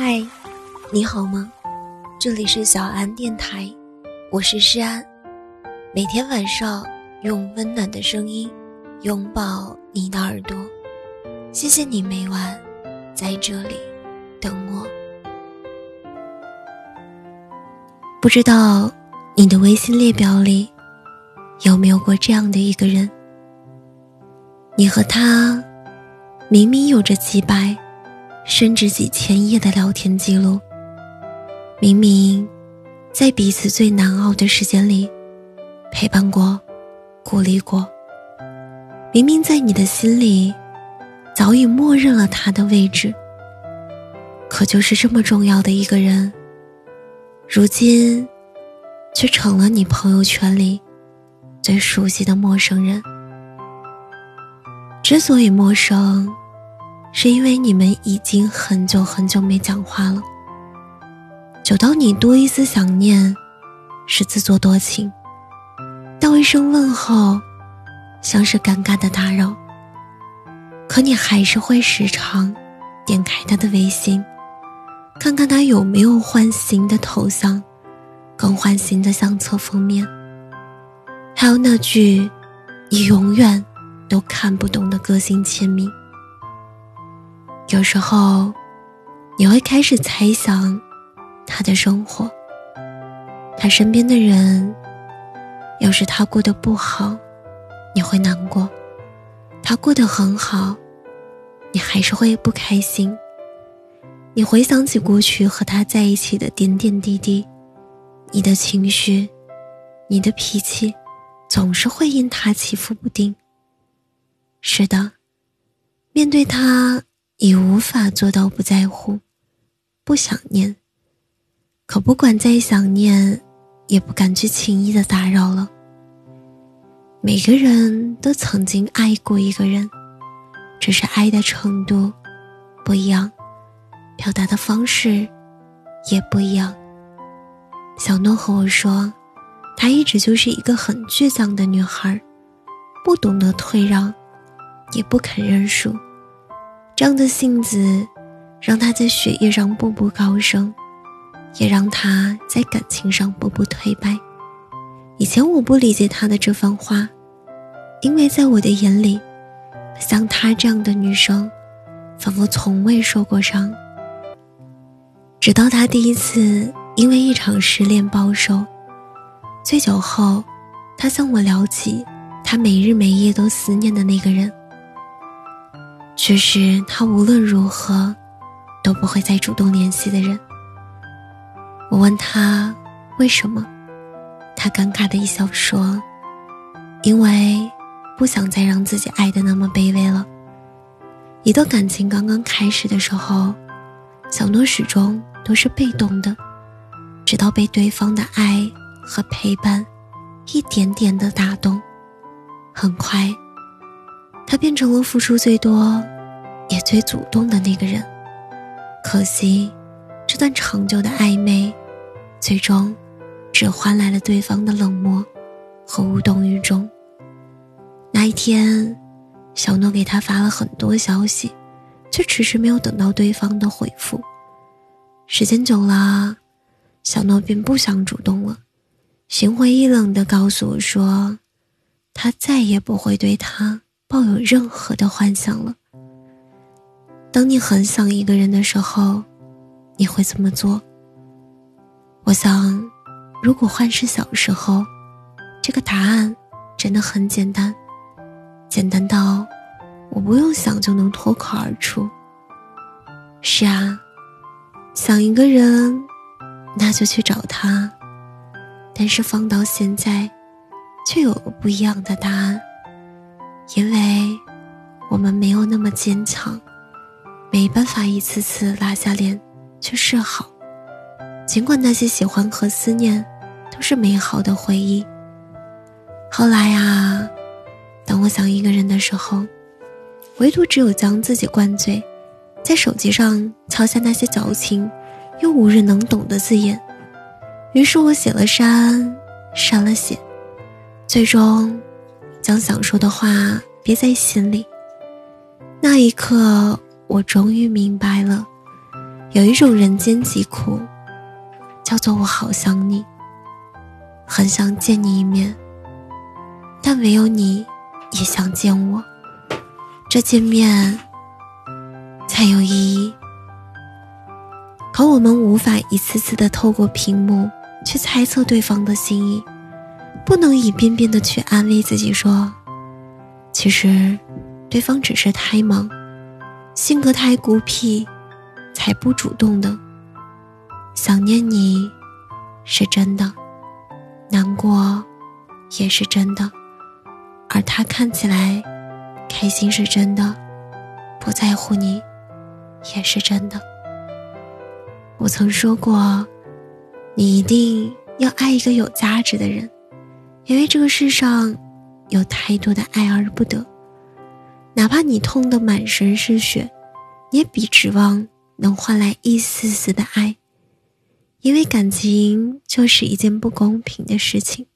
嗨，你好吗？这里是小安电台，我是诗安。每天晚上用温暖的声音拥抱你的耳朵，谢谢你每晚在这里等我。不知道你的微信列表里有没有过这样的一个人？你和他明明有着几百。甚至几千页的聊天记录，明明在彼此最难熬的时间里陪伴过、鼓励过，明明在你的心里早已默认了他的位置，可就是这么重要的一个人，如今却成了你朋友圈里最熟悉的陌生人。之所以陌生。是因为你们已经很久很久没讲话了，久到你多一丝想念是自作多情，道一声问候像是尴尬的打扰。可你还是会时常点开他的微信，看看他有没有换新的头像，更换新的相册封面，还有那句你永远都看不懂的个性签名。有时候，你会开始猜想他的生活，他身边的人。要是他过得不好，你会难过；他过得很好，你还是会不开心。你回想起过去和他在一起的点点滴滴，你的情绪，你的脾气，总是会因他起伏不定。是的，面对他。已无法做到不在乎、不想念，可不管再想念，也不敢去轻易的打扰了。每个人都曾经爱过一个人，只是爱的程度不一样，表达的方式也不一样。小诺和我说，她一直就是一个很倔强的女孩，不懂得退让，也不肯认输。这样的性子，让他在学业上步步高升，也让他在感情上步步退败。以前我不理解他的这番话，因为在我的眼里，像她这样的女生，仿佛从未受过伤。直到他第一次因为一场失恋暴瘦，醉酒后，他向我聊起他每日每夜都思念的那个人。却是他无论如何都不会再主动联系的人。我问他为什么，他尴尬的一笑说：“因为不想再让自己爱的那么卑微了。”一段感情刚刚开始的时候，小诺始终都是被动的，直到被对方的爱和陪伴一点点的打动，很快。他变成了付出最多，也最主动的那个人。可惜，这段长久的暧昧，最终只换来了对方的冷漠和无动于衷。那一天，小诺给他发了很多消息，却迟迟没有等到对方的回复。时间久了，小诺便不想主动了，心灰意冷地告诉我说：“他再也不会对他。”抱有任何的幻想了。当你很想一个人的时候，你会怎么做？我想，如果换是小时候，这个答案真的很简单，简单到我不用想就能脱口而出。是啊，想一个人，那就去找他。但是放到现在，却有了不一样的答案。因为，我们没有那么坚强，没办法一次次拉下脸去示好。尽管那些喜欢和思念，都是美好的回忆。后来啊，当我想一个人的时候，唯独只有将自己灌醉，在手机上敲下那些矫情又无人能懂的字眼。于是我写了删，删了写，最终。将想说的话憋在心里。那一刻，我终于明白了，有一种人间疾苦，叫做我好想你，很想见你一面，但唯有你也想见我，这见面才有意义。可我们无法一次次的透过屏幕去猜测对方的心意，不能一遍遍的去安慰自己说，其实对方只是太忙，性格太孤僻，才不主动的。想念你，是真的，难过也是真的，而他看起来开心是真的，不在乎你也是真的。我曾说过，你一定要爱一个有价值的人，因为这个世上有太多的爱而不得。哪怕你痛得满身是血，也比指望能换来一丝丝的爱，因为感情就是一件不公平的事情。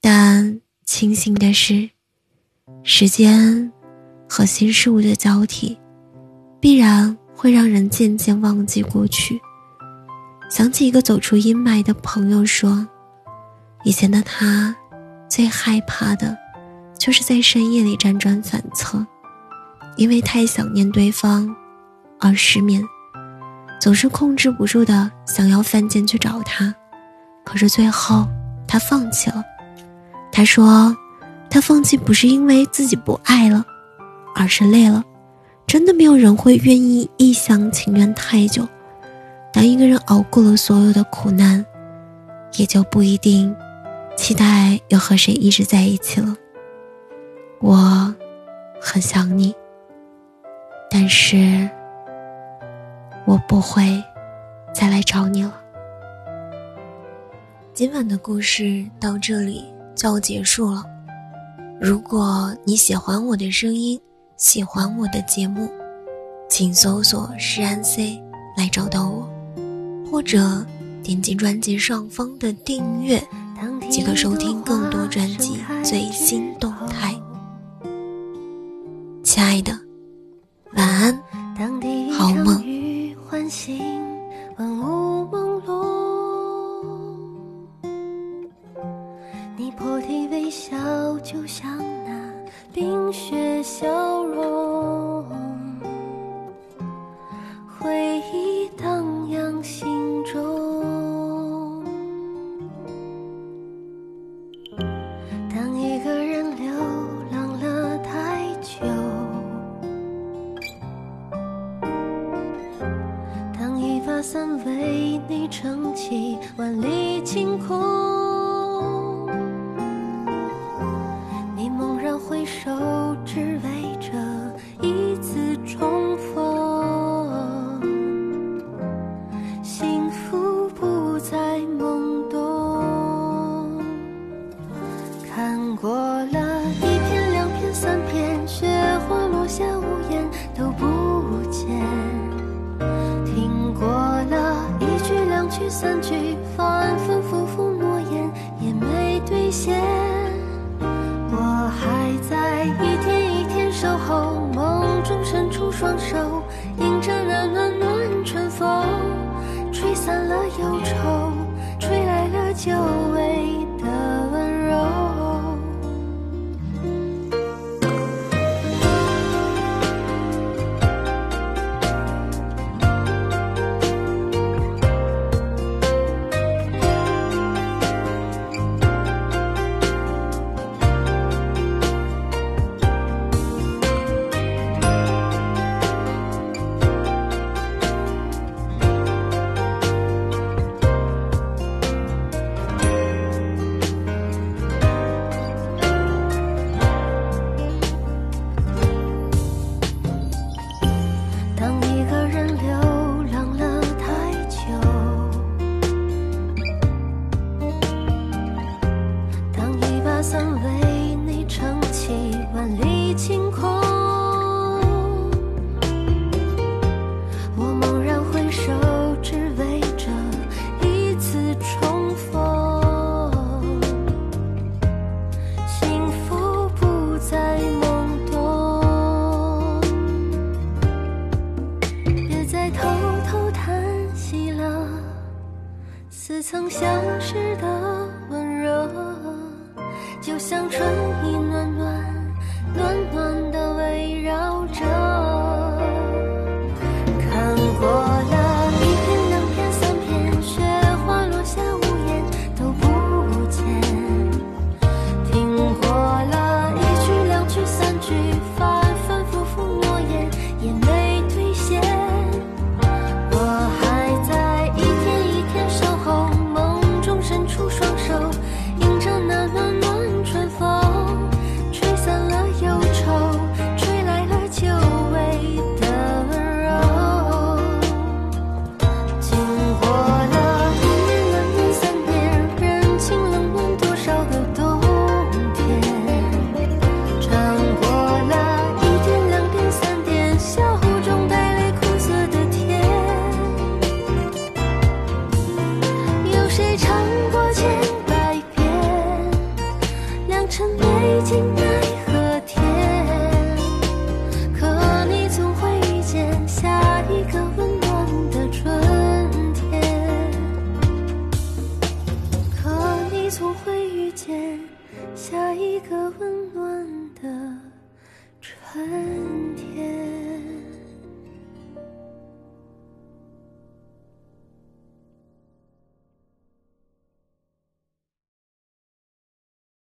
但庆幸的是，时间和新事物的交替，必然。会让人渐渐忘记过去，想起一个走出阴霾的朋友说：“以前的他，最害怕的，就是在深夜里辗转反侧，因为太想念对方，而失眠，总是控制不住的想要犯贱去找他，可是最后他放弃了。他说，他放弃不是因为自己不爱了，而是累了。”真的没有人会愿意一厢情愿太久。当一个人熬过了所有的苦难，也就不一定期待又和谁一直在一起了。我很想你，但是我不会再来找你了。今晚的故事到这里就要结束了。如果你喜欢我的声音，喜欢我的节目，请搜索“诗安 C” 来找到我，或者点击专辑上方的订阅，即可收听更多专辑最新动态。亲爱的，晚安，好梦。你破涕为笑，就像那冰雪消融，伞为你撑起万里晴空。双手